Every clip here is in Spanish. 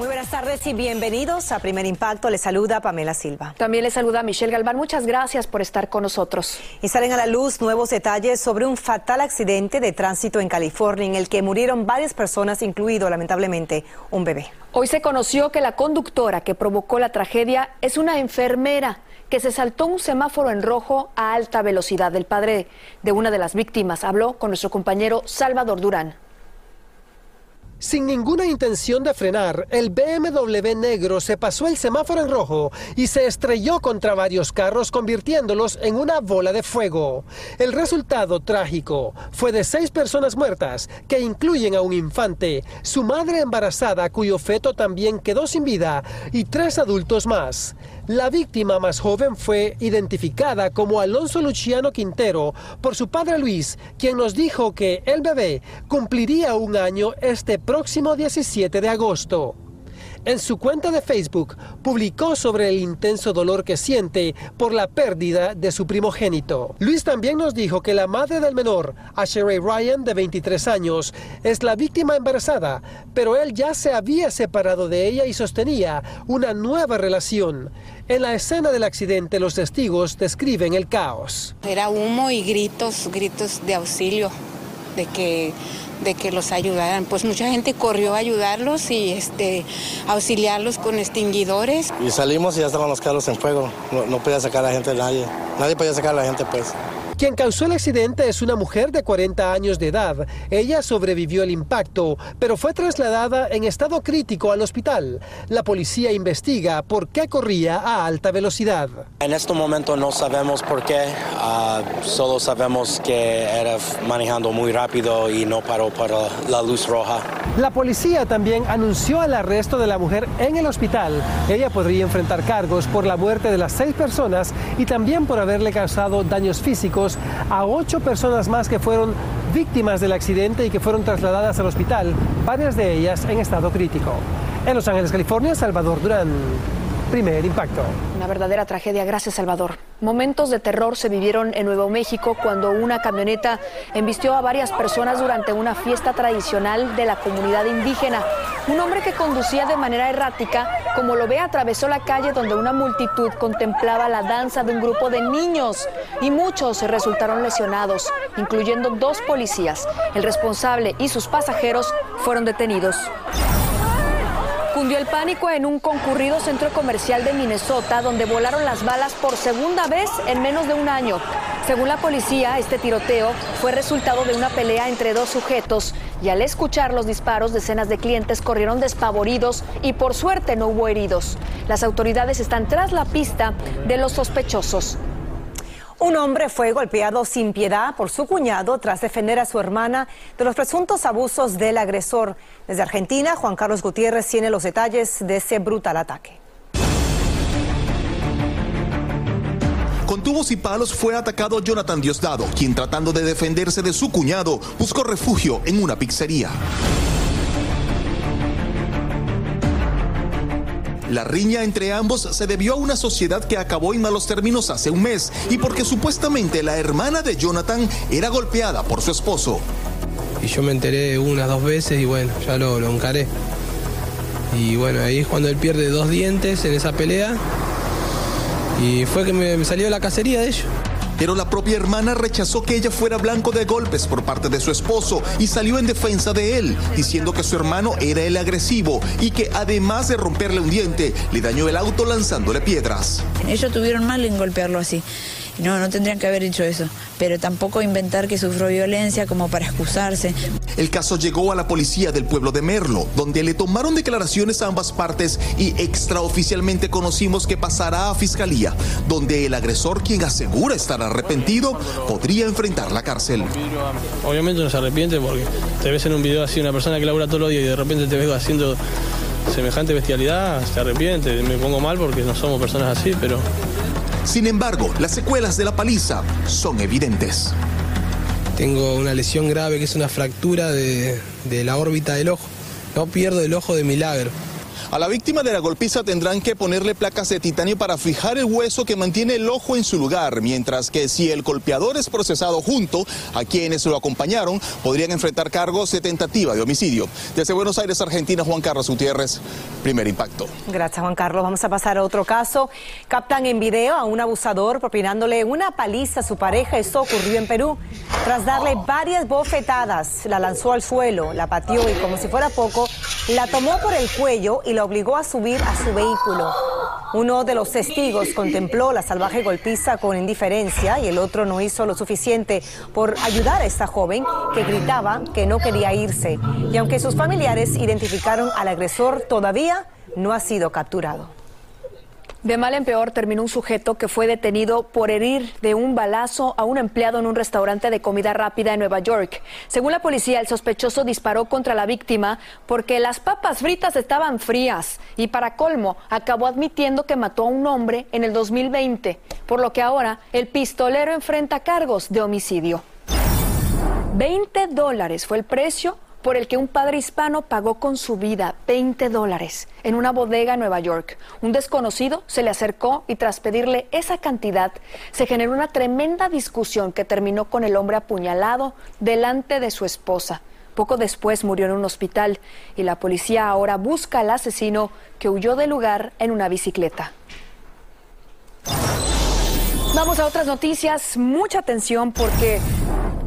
Muy buenas tardes y bienvenidos a Primer Impacto. Les saluda Pamela Silva. También les saluda Michelle Galván. Muchas gracias por estar con nosotros. Y salen a la luz nuevos detalles sobre un fatal accidente de tránsito en California en el que murieron varias personas, incluido lamentablemente un bebé. Hoy se conoció que la conductora que provocó la tragedia es una enfermera que se saltó un semáforo en rojo a alta velocidad. El padre de una de las víctimas habló con nuestro compañero Salvador Durán. Sin ninguna intención de frenar, el BMW negro se pasó el semáforo en rojo y se estrelló contra varios carros convirtiéndolos en una bola de fuego. El resultado trágico fue de seis personas muertas, que incluyen a un infante, su madre embarazada cuyo feto también quedó sin vida y tres adultos más. La víctima más joven fue identificada como Alonso Luciano Quintero por su padre Luis, quien nos dijo que el bebé cumpliría un año este próximo 17 de agosto. En su cuenta de Facebook publicó sobre el intenso dolor que siente por la pérdida de su primogénito. Luis también nos dijo que la madre del menor, Asherey Ryan, de 23 años, es la víctima embarazada, pero él ya se había separado de ella y sostenía una nueva relación. En la escena del accidente, los testigos describen el caos. Era humo y gritos, gritos de auxilio, de que de que los ayudaran. Pues mucha gente corrió a ayudarlos y este, auxiliarlos con extinguidores. Y salimos y ya estaban los carros en fuego. No, podía sacar a la gente nadie. Nadie podía sacar a la gente pues. Quien causó el accidente es una mujer de 40 años de edad. Ella sobrevivió el impacto, pero fue trasladada en estado crítico al hospital. La policía investiga por qué corría a alta velocidad. En este momento no sabemos por qué, uh, solo sabemos que era manejando muy rápido y no paró para la luz roja. La policía también anunció el arresto de la mujer en el hospital. Ella podría enfrentar cargos por la muerte de las seis personas y también por haberle causado daños físicos a ocho personas más que fueron víctimas del accidente y que fueron trasladadas al hospital, varias de ellas en estado crítico. En Los Ángeles, California, Salvador Durán. Primer impacto. Una verdadera tragedia. Gracias, Salvador. Momentos de terror se vivieron en Nuevo México cuando una camioneta embistió a varias personas durante una fiesta tradicional de la comunidad indígena. Un hombre que conducía de manera errática, como lo ve, atravesó la calle donde una multitud contemplaba la danza de un grupo de niños y muchos resultaron lesionados, incluyendo dos policías. El responsable y sus pasajeros fueron detenidos. Cundió el pánico en un concurrido centro comercial de Minnesota donde volaron las balas por segunda vez en menos de un año. Según la policía, este tiroteo fue resultado de una pelea entre dos sujetos y al escuchar los disparos, decenas de clientes corrieron despavoridos y por suerte no hubo heridos. Las autoridades están tras la pista de los sospechosos. Un hombre fue golpeado sin piedad por su cuñado tras defender a su hermana de los presuntos abusos del agresor. Desde Argentina, Juan Carlos Gutiérrez tiene los detalles de ese brutal ataque. Con tubos y palos fue atacado Jonathan Diosdado, quien tratando de defenderse de su cuñado buscó refugio en una pizzería. La riña entre ambos se debió a una sociedad que acabó en malos términos hace un mes y porque supuestamente la hermana de Jonathan era golpeada por su esposo. Y yo me enteré una, dos veces y bueno, ya lo, lo encaré. Y bueno, ahí es cuando él pierde dos dientes en esa pelea. Y fue que me, me salió la cacería de ellos. Pero la propia hermana rechazó que ella fuera blanco de golpes por parte de su esposo y salió en defensa de él, diciendo que su hermano era el agresivo y que además de romperle un diente, le dañó el auto lanzándole piedras. Ellos tuvieron mal en golpearlo así. No, no tendrían que haber dicho eso, pero tampoco inventar que sufrió violencia como para excusarse. El caso llegó a la policía del pueblo de Merlo, donde le tomaron declaraciones a ambas partes y extraoficialmente conocimos que pasará a fiscalía, donde el agresor, quien asegura estar arrepentido, podría enfrentar la cárcel. Obviamente no se arrepiente porque te ves en un video así una persona que labura todos los días y de repente te ves haciendo semejante bestialidad, se arrepiente, me pongo mal porque no somos personas así, pero Sin embargo, las secuelas de la paliza son evidentes. Tengo una lesión grave que es una fractura de, de la órbita del ojo. No pierdo el ojo de milagro. A la víctima de la golpiza tendrán que ponerle placas de titanio para fijar el hueso que mantiene el ojo en su lugar, mientras que si el golpeador es procesado junto a quienes lo acompañaron, podrían enfrentar cargos de tentativa de homicidio. Desde Buenos Aires, Argentina, Juan Carlos Gutiérrez, primer impacto. Gracias, Juan Carlos. Vamos a pasar a otro caso. Captan en video a un abusador propinándole una paliza a su pareja. Esto ocurrió en Perú. Tras darle varias bofetadas, la lanzó al suelo, la pateó y como si fuera poco, la tomó por el cuello la obligó a subir a su vehículo. Uno de los testigos contempló la salvaje golpiza con indiferencia y el otro no hizo lo suficiente por ayudar a esta joven que gritaba que no quería irse. Y aunque sus familiares identificaron al agresor, todavía no ha sido capturado. De mal en peor terminó un sujeto que fue detenido por herir de un balazo a un empleado en un restaurante de comida rápida en Nueva York. Según la policía, el sospechoso disparó contra la víctima porque las papas fritas estaban frías y para colmo acabó admitiendo que mató a un hombre en el 2020, por lo que ahora el pistolero enfrenta cargos de homicidio. 20 dólares fue el precio por el que un padre hispano pagó con su vida 20 dólares en una bodega en Nueva York. Un desconocido se le acercó y tras pedirle esa cantidad se generó una tremenda discusión que terminó con el hombre apuñalado delante de su esposa. Poco después murió en un hospital y la policía ahora busca al asesino que huyó del lugar en una bicicleta. Vamos a otras noticias. Mucha atención porque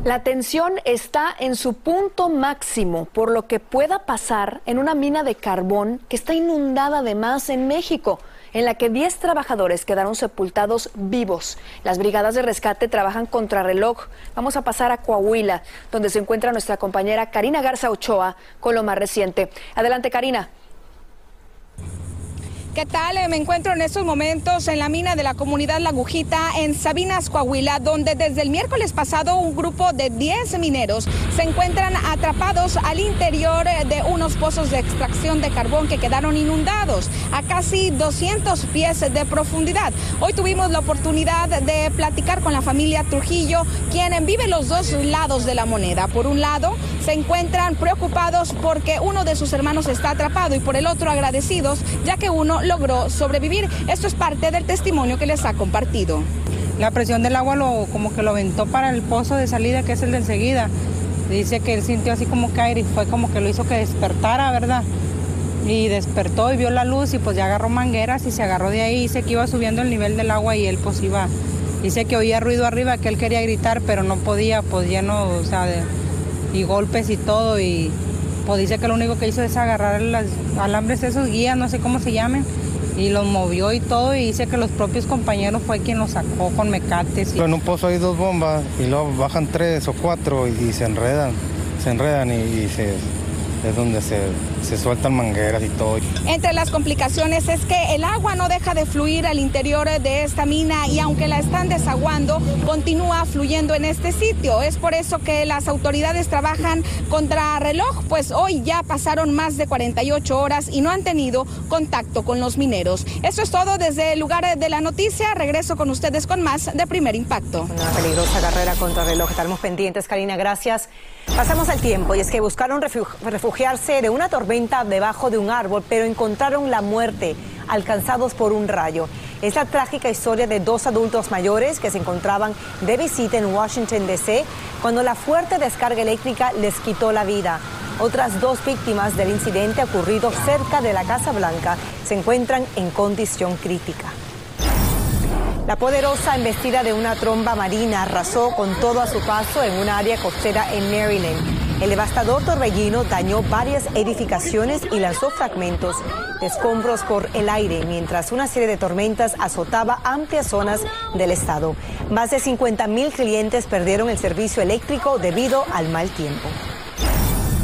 la tensión está en su punto máximo por lo que pueda pasar en una mina de carbón que está inundada además en México en la que 10 trabajadores quedaron sepultados vivos. Las brigadas de rescate trabajan contrarreloj. Vamos a pasar a Coahuila, donde se encuentra nuestra compañera Karina Garza Ochoa con lo más reciente. Adelante, Karina. ¿Qué tal? Me encuentro en estos momentos en la mina de la comunidad Lagujita en Sabinas, Coahuila, donde desde el miércoles pasado un grupo de 10 mineros se encuentran atrapados al interior de unos pozos de extracción de carbón que quedaron inundados a casi 200 pies de profundidad. Hoy tuvimos la oportunidad de platicar con la familia Trujillo, quien vive los dos lados de la moneda. Por un lado, se encuentran preocupados porque uno de sus hermanos está atrapado y por el otro agradecidos, ya que uno logró sobrevivir. Esto es parte del testimonio que les ha compartido. La presión del agua lo, como que lo aventó para el pozo de salida, que es el de enseguida. Dice que él sintió así como caer y fue como que lo hizo que despertara, ¿verdad? Y despertó y vio la luz y pues ya agarró mangueras y se agarró de ahí. Dice que iba subiendo el nivel del agua y él pues iba. Dice que oía ruido arriba, que él quería gritar, pero no podía, pues lleno, o sea, de, y golpes y todo. Y pues dice que lo único que hizo es agarrar los alambres esos guías, no sé cómo se llamen, y los movió y todo, y dice que los propios compañeros fue quien los sacó con mecates. En un pozo hay dos bombas y luego bajan tres o cuatro y, se enredan, se enredan y se es donde se, se, sueltan mangueras y todo. Entre las complicaciones es que el agua no deja de fluir al interior de esta mina y aunque la están desaguando, continúa fluyendo en este sitio. Es por eso que las autoridades trabajan contra reloj, pues hoy ya pasaron más de 48 horas y no han tenido contacto con los mineros. Eso es todo desde el lugar de la noticia. Regreso con ustedes con más de primer impacto. Una peligrosa carrera contra reloj. Estaremos pendientes, Karina. Gracias. Pasamos al tiempo y es que buscaron refugiarse de una tormenta debajo de un árbol, pero encontraron la muerte alcanzados por un rayo. Es la trágica historia de dos adultos mayores que se encontraban de visita en Washington, D.C., cuando la fuerte descarga eléctrica les quitó la vida. Otras dos víctimas del incidente ocurrido cerca de la Casa Blanca se encuentran en condición crítica. La poderosa embestida de una tromba marina arrasó con todo a su paso en un área costera en Maryland. El devastador torbellino dañó varias edificaciones y lanzó fragmentos de escombros por el aire, mientras una serie de tormentas azotaba amplias zonas del estado. Más de 50 mil clientes perdieron el servicio eléctrico debido al mal tiempo.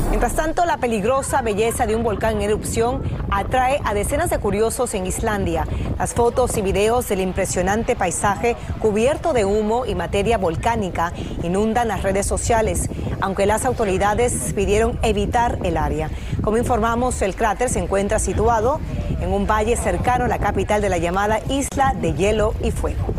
Mientras tanto, la peligrosa belleza de un volcán en erupción atrae a decenas de curiosos en Islandia. Las fotos y videos del impresionante paisaje cubierto de humo y materia volcánica inundan las redes sociales, aunque las autoridades pidieron evitar el área. Como informamos, el cráter se encuentra situado en un valle cercano a la capital de la llamada Isla de Hielo y Fuego.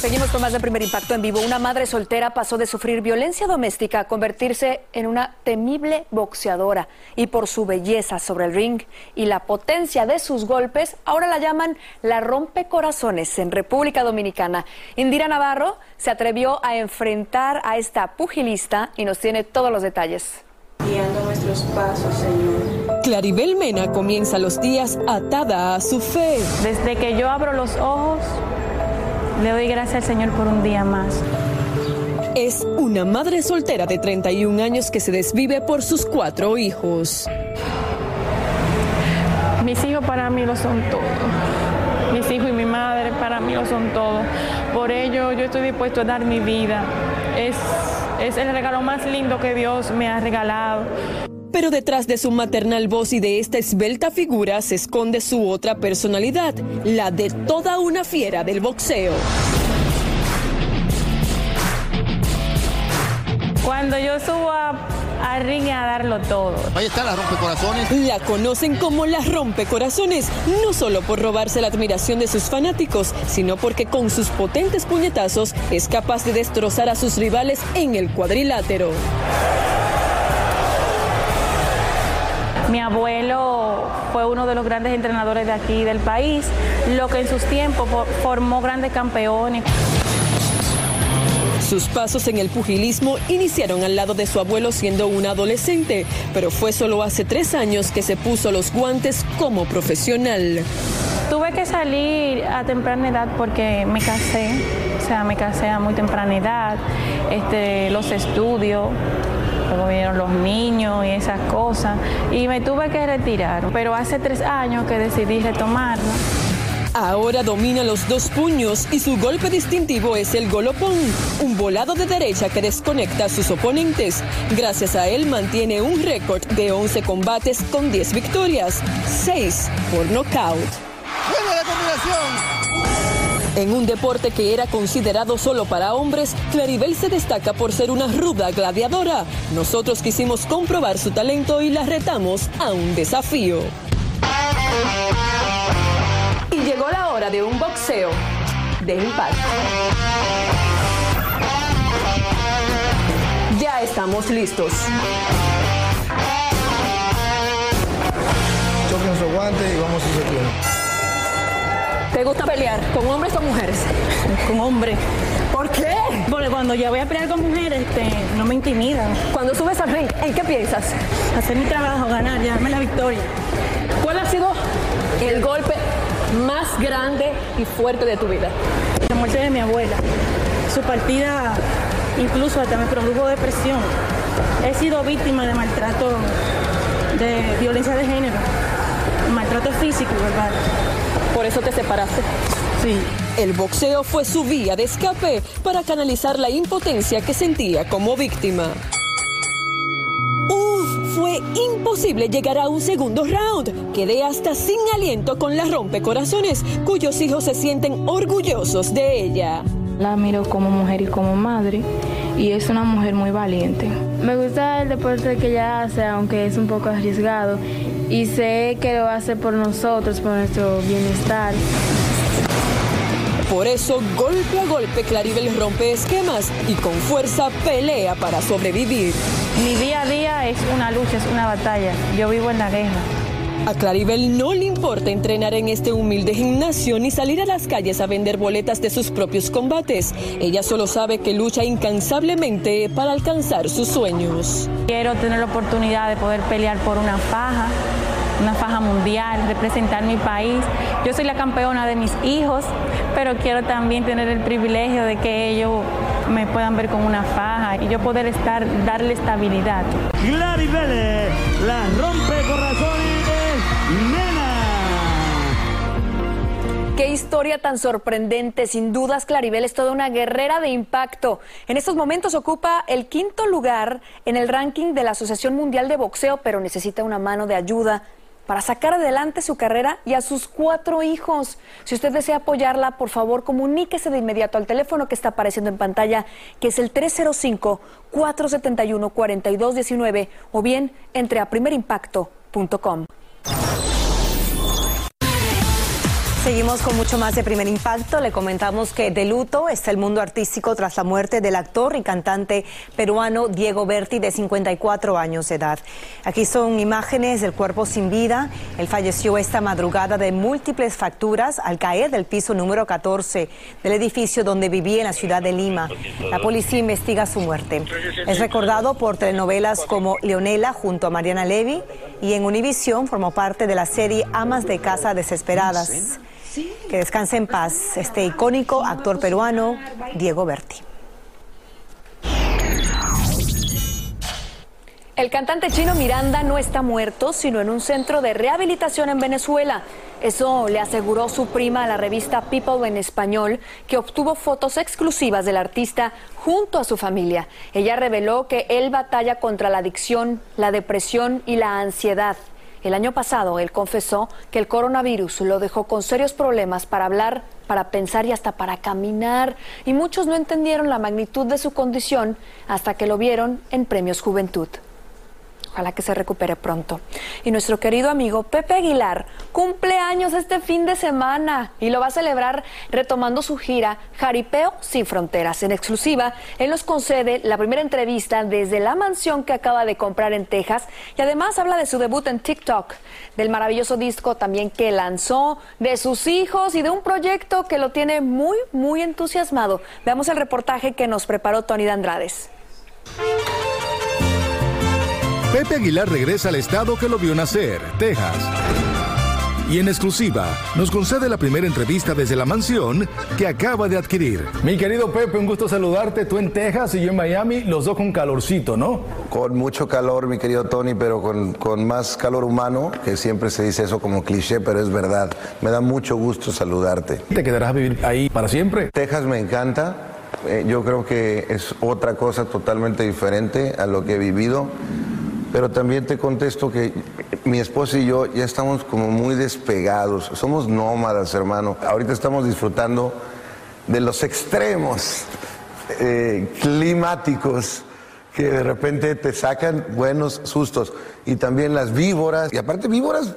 Seguimos con más de Primer Impacto en vivo. Una madre soltera pasó de sufrir violencia doméstica a convertirse en una temible boxeadora. Y por su belleza sobre el ring y la potencia de sus golpes, ahora la llaman la rompecorazones en República Dominicana. Indira Navarro se atrevió a enfrentar a esta pugilista y nos tiene todos los detalles. Guiando nuestros pasos, Señor. Claribel Mena comienza los días atada a su fe. Desde que yo abro los ojos, le doy gracias al Señor por un día más. Es una madre soltera de 31 años que se desvive por sus cuatro hijos. Mis hijos para mí lo son todo. Mis hijos y mi madre para mí lo son todo. Por ello yo estoy dispuesto a dar mi vida. Es, es el regalo más lindo que Dios me ha regalado. Pero detrás de su maternal voz y de esta esbelta figura se esconde su otra personalidad, la de toda una fiera del boxeo. Cuando yo subo a, a ring a darlo todo. Ahí está la rompecorazones. La conocen como la rompecorazones, no solo por robarse la admiración de sus fanáticos, sino porque con sus potentes puñetazos es capaz de destrozar a sus rivales en el cuadrilátero. Mi abuelo fue uno de los grandes entrenadores de aquí del país, lo que en sus tiempos formó grandes campeones. Sus pasos en el pugilismo iniciaron al lado de su abuelo siendo un adolescente, pero fue solo hace tres años que se puso los guantes como profesional. Tuve que salir a temprana edad porque me casé, o sea, me casé a muy temprana edad, este, los estudios, luego vinieron los niños y esas cosas, y me tuve que retirar, pero hace tres años que decidí retomarlo. Ahora domina los dos puños y su golpe distintivo es el golopón, un volado de derecha que desconecta a sus oponentes. Gracias a él mantiene un récord de 11 combates con 10 victorias, 6 por nocaut. ¡Buena la combinación! En un deporte que era considerado solo para hombres, Claribel se destaca por ser una ruda gladiadora. Nosotros quisimos comprobar su talento y la retamos a un desafío. Y llegó la hora de un boxeo de impacto. Ya estamos listos. Choquen su guante y vamos a hacer ¿Te gusta pelear con hombres o con mujeres? Con hombres. ¿Por qué? Porque cuando yo voy a pelear con mujeres, este, no me intimidan. Cuando subes al ring, ¿en qué piensas? Hacer mi trabajo, ganar, llevarme la victoria. ¿Cuál ha sido el golpe más grande y fuerte de tu vida? La muerte de mi abuela. Su partida incluso hasta me produjo depresión. He sido víctima de maltrato, de violencia de género, maltrato físico y verbal. Por eso te separaste. Sí. El boxeo fue su vía de escape para canalizar la impotencia que sentía como víctima. Uf, fue imposible llegar a un segundo round. Quedé hasta sin aliento con la rompecorazones, cuyos hijos se sienten orgullosos de ella. La miro como mujer y como madre y es una mujer muy valiente. Me gusta el deporte que ella hace, aunque es un poco arriesgado, y sé que lo hace por nosotros, por nuestro bienestar. Por eso, golpe a golpe, Claribel rompe esquemas y con fuerza pelea para sobrevivir. Mi día a día es una lucha, es una batalla. Yo vivo en la guerra. A Claribel no le importa entrenar en este humilde gimnasio ni salir a las calles a vender boletas de sus propios combates. Ella solo sabe que lucha incansablemente para alcanzar sus sueños. Quiero tener la oportunidad de poder pelear por una faja, una faja mundial, representar mi país. Yo soy la campeona de mis hijos, pero quiero también tener el privilegio de que ellos me puedan ver con una faja y yo poder estar, darle estabilidad. Claribel, la rompe corazones. Qué historia tan sorprendente. Sin dudas, Claribel es toda una guerrera de impacto. En estos momentos ocupa el quinto lugar en el ranking de la Asociación Mundial de Boxeo, pero necesita una mano de ayuda. para sacar adelante su carrera y a sus cuatro hijos. Si usted desea apoyarla, por favor, comuníquese de inmediato al teléfono que está apareciendo en pantalla, que es el 305-471-4219, o bien entre a primerimpacto.com. Seguimos con mucho más de primer impacto. Le comentamos que de luto está el mundo artístico tras la muerte del actor y cantante peruano Diego Berti, de 54 años de edad. Aquí son imágenes del cuerpo sin vida. Él falleció esta madrugada de múltiples fracturas al caer del piso número 14 del edificio donde vivía en la ciudad de Lima. La policía investiga su muerte. Es recordado por telenovelas como Leonela junto a Mariana Levy y en Univisión formó parte de la serie Amas de Casa Desesperadas. Que descanse en paz este icónico actor peruano, Diego Berti. El cantante chino Miranda no está muerto, sino en un centro de rehabilitación en Venezuela. Eso le aseguró su prima a la revista People en español, que obtuvo fotos exclusivas del artista junto a su familia. Ella reveló que él batalla contra la adicción, la depresión y la ansiedad. El año pasado él confesó que el coronavirus lo dejó con serios problemas para hablar, para pensar y hasta para caminar. Y muchos no entendieron la magnitud de su condición hasta que lo vieron en Premios Juventud. Ojalá que se recupere pronto. Y nuestro querido amigo Pepe Aguilar cumple años este fin de semana y lo va a celebrar retomando su gira Jaripeo sin Fronteras. En exclusiva, él nos concede la primera entrevista desde la mansión que acaba de comprar en Texas y además habla de su debut en TikTok, del maravilloso disco también que lanzó, de sus hijos y de un proyecto que lo tiene muy, muy entusiasmado. Veamos el reportaje que nos preparó Tony de Andrades. Pepe Aguilar regresa al estado que lo vio nacer, Texas. Y en exclusiva, nos concede la primera entrevista desde la mansión que acaba de adquirir. Mi querido Pepe, un gusto saludarte. Tú en Texas y yo en Miami, los dos con calorcito, ¿no? Con mucho calor, mi querido Tony, pero con, con más calor humano, que siempre se dice eso como cliché, pero es verdad. Me da mucho gusto saludarte. ¿Te quedarás a vivir ahí para siempre? Texas me encanta. Eh, yo creo que es otra cosa totalmente diferente a lo que he vivido. Pero también te contesto que mi esposa y yo ya estamos como muy despegados. Somos nómadas, hermano. Ahorita estamos disfrutando de los extremos eh, climáticos que de repente te sacan buenos sustos. Y también las víboras. Y aparte víboras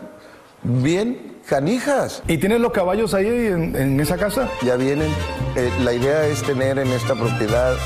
bien canijas. ¿Y tienes los caballos ahí en, en esa casa? Ya vienen. Eh, la idea es tener en esta propiedad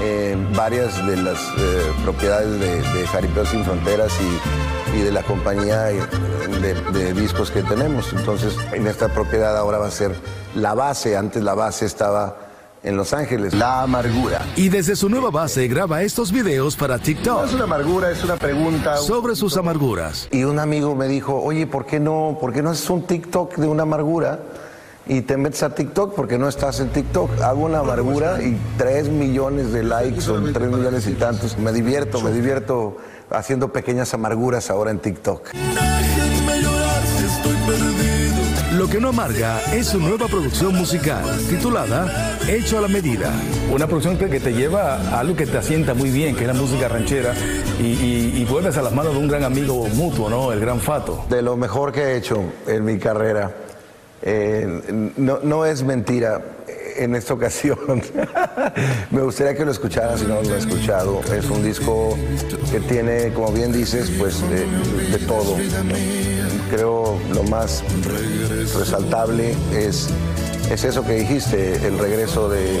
eh, varias de las eh, propiedades de, de, Jaripeo Sin Fronteras y, y de la compañía de, de, discos que tenemos. Entonces, en esta propiedad ahora va a ser la base. Antes la base estaba en Los Ángeles. La amargura. Y desde su nueva base graba estos videos para TikTok. No es una amargura, es una pregunta. Sobre sus amarguras. Y un amigo me dijo, oye, ¿por qué no, por qué no haces un TikTok de una amargura? Y te metes a TikTok porque no estás en TikTok. Hago una amargura y tres millones de likes o tres millones y tantos. Me divierto, me divierto haciendo pequeñas amarguras ahora en TikTok. Lo que no amarga es su nueva producción musical, titulada Hecho a la Medida. Una producción que, que te lleva a algo que te asienta muy bien, que es la música ranchera, y, y, y, vuelves a las manos de un gran amigo mutuo, ¿no? El gran Fato. De lo mejor que he hecho en mi carrera. Eh, no, no, es mentira en esta ocasión. Me gustaría que lo escucharan si no lo he escuchado. Es un disco que tiene, como bien dices, pues de, todo. Creo lo más resaltable es, es eso que dijiste, el regreso de,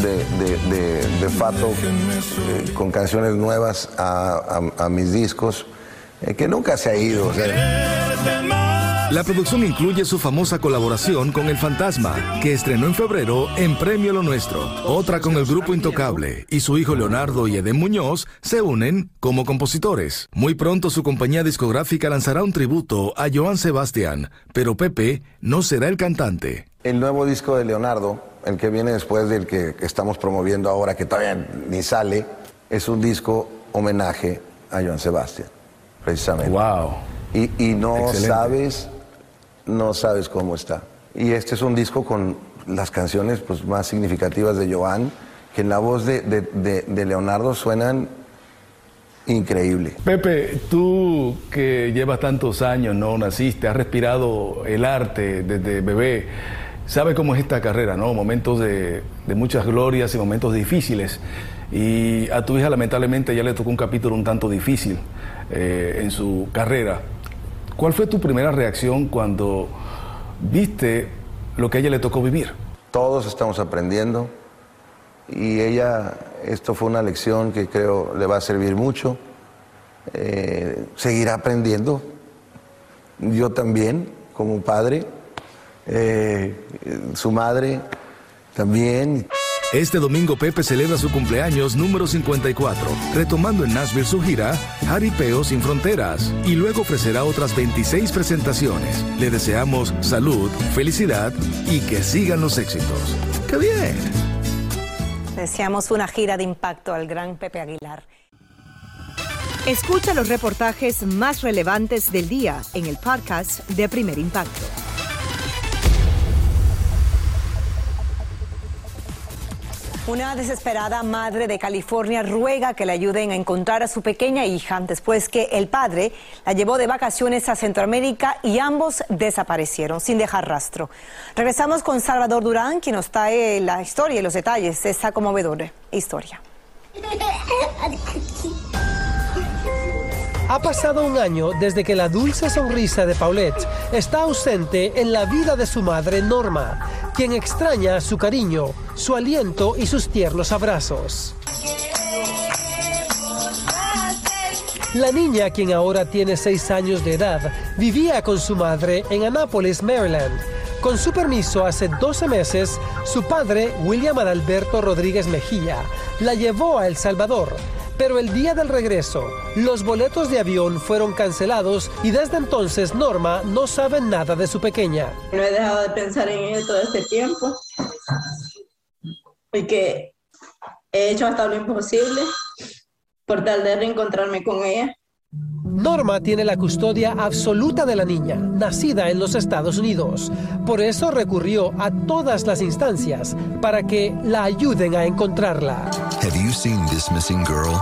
de, de, Fato eh, con canciones nuevas a, mis discos, eh, que nunca se ha ido. La producción incluye su famosa colaboración con El Fantasma, que estrenó en febrero en Premio Lo Nuestro. Otra con el grupo Intocable y su hijo Leonardo y Eden Muñoz se unen como compositores. Muy pronto su compañía discográfica lanzará un tributo a Joan Sebastián, pero Pepe no será el cantante. El nuevo disco de Leonardo, el que viene después del que estamos promoviendo ahora, que todavía ni sale, es un disco homenaje a Joan Sebastián, precisamente. ¡Wow! Y, y no Excelente. sabes no sabes cómo está. Y este es un disco con las canciones pues, más significativas de Joan, que en la voz de, de, Leonardo suenan increíble. Pepe, tú que llevas tantos años, no naciste, has respirado el arte desde bebé, sabes cómo es esta carrera, ¿no? Momentos de, de muchas glorias y momentos difíciles. Y a tu hija lamentablemente ya le tocó un capítulo un tanto difícil eh, en su carrera. ¿Cuál fue tu primera reacción cuando viste lo que a ella le tocó vivir? Todos estamos aprendiendo y ella, esto fue una lección que creo le va a servir mucho. Eh, seguirá aprendiendo. Yo también, como padre, eh, su madre también. Este domingo Pepe celebra su cumpleaños número 54, retomando en Nashville su gira Jaripeo sin Fronteras y luego ofrecerá otras 26 presentaciones. Le deseamos salud, felicidad y que sigan los éxitos. ¡Qué bien! Deseamos una gira de impacto al gran Pepe Aguilar. Escucha los reportajes más relevantes del día en el podcast de Primer Impacto. Una desesperada madre de California ruega que le ayuden a encontrar a su pequeña hija después que el padre la llevó de vacaciones a Centroamérica y ambos desaparecieron sin dejar rastro. Regresamos con Salvador Durán, quien nos trae la historia y los detalles de esta conmovedora historia. Ha pasado un año desde que la dulce sonrisa de Paulette está ausente en la vida de su madre Norma, quien extraña su cariño, su aliento y sus tiernos abrazos. La niña, quien ahora tiene seis años de edad, vivía con su madre en Annapolis, Maryland. Con su permiso, hace 12 meses, su padre, William Adalberto Rodríguez Mejía, la llevó a El Salvador. Pero el día del regreso, los boletos de avión fueron cancelados y desde entonces Norma no sabe nada de su pequeña. No he dejado de pensar en ella todo este tiempo y que he hecho hasta lo imposible por tal de reencontrarme con ella. Norma tiene la custodia absoluta de la niña, nacida en los Estados Unidos. Por eso recurrió a todas las instancias para que la ayuden a encontrarla. Have you seen this missing girl?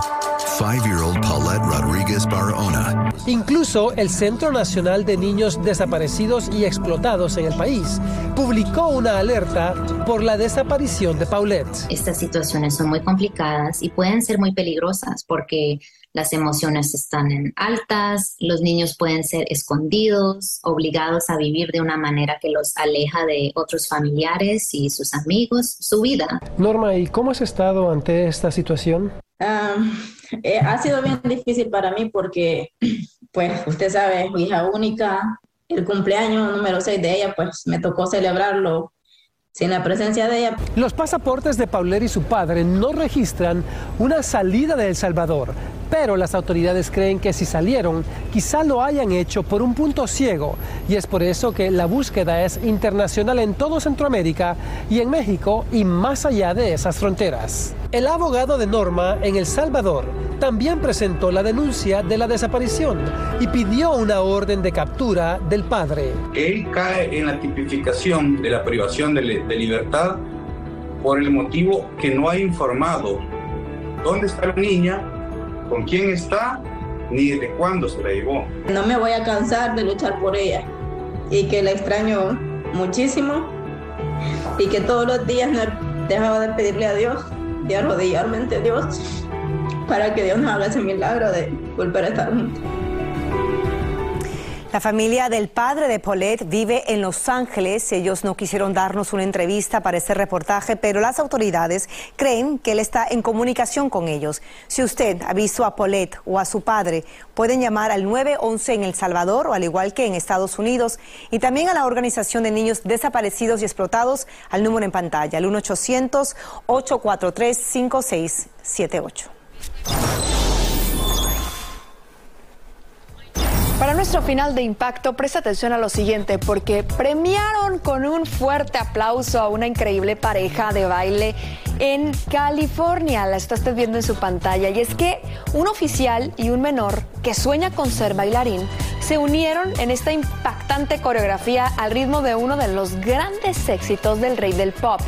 Five-year-old Paulette Rodriguez Barahona. Incluso el Centro Nacional de Niños Desaparecidos y Explotados en el país publicó una alerta por la desaparición de Paulette. Estas situaciones son muy complicadas y pueden ser muy peligrosas porque las emociones están en altas, los niños pueden ser escondidos, obligados a vivir de una manera que los aleja de otros familiares y sus amigos, su vida. Norma, ¿y cómo has estado ante esta situación? Um, eh, ha sido bien difícil para mí porque, pues, usted sabe, es hija única, el cumpleaños número 6 de ella, pues me tocó celebrarlo sin la presencia de ella. Los pasaportes de Paulette y su padre no registran una salida de El Salvador, pero las autoridades creen que si salieron, quizá lo hayan hecho por un punto ciego, y es por eso que la búsqueda es internacional en todo Centroamérica y en México y más allá de esas fronteras. El abogado de Norma en El Salvador también presentó la denuncia de la desaparición y pidió una orden de captura del padre. Él cae en la tipificación de la privación de, libertad por el motivo que no ha informado dónde está la niña, con quién está, ni desde cuándo se la llevó. No me voy a cansar de luchar por ella y que la extraño muchísimo y que todos los días no he dejado de pedirle a Dios, de arrodillarme ante Dios para que Dios nos haga ese milagro de volver a estar juntos. La familia del padre de Paulette vive en Los Ángeles. Ellos no quisieron darnos una entrevista para este reportaje, pero las autoridades creen que él está en comunicación con ellos. Si usted ha visto a Paulette o a su padre, pueden llamar al 911 en El Salvador o al igual que en Estados Unidos y también a la Organización de Niños Desaparecidos y Explotados al número en pantalla, al 1-800-843-5678. Para nuestro final de impacto, presta atención a lo siguiente, porque premiaron con un fuerte aplauso a una increíble pareja de baile en California. La está usted viendo en su pantalla. Y es que un oficial y un menor que sueña con ser bailarín se unieron en esta impactante coreografía al ritmo de uno de los grandes éxitos del rey del pop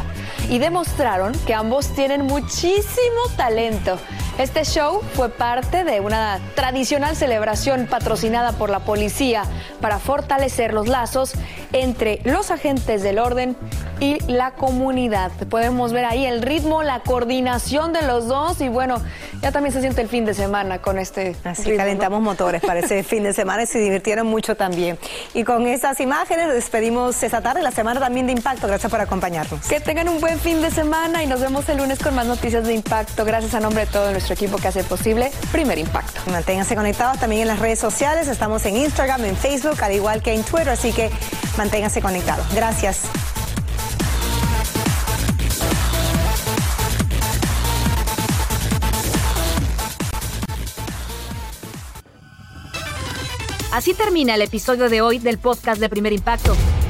y demostraron que ambos tienen muchísimo talento. Este show fue parte de una tradicional celebración patrocinada por la policía para fortalecer los lazos entre los agentes del orden y la comunidad. Podemos ver ahí el ritmo, la coordinación de los dos y bueno, ya también se siente el fin de semana con este. Así calentamos motores para ese fin de semana y se divirtieron mucho también. Y con estas imágenes despedimos esta tarde, la semana también de Impacto. Gracias por acompañarnos. Que tengan un buen fin de semana y nos vemos el lunes con más noticias de Impacto. Gracias a nombre de todo nuestro equipo que hace posible Primer Impacto. Manténganse conectados también en las redes sociales. Estamos en Instagram, en Facebook, al igual que en Twitter, así que manténganse conectados. Gracias. Así termina el episodio de hoy del podcast de Primer Impacto.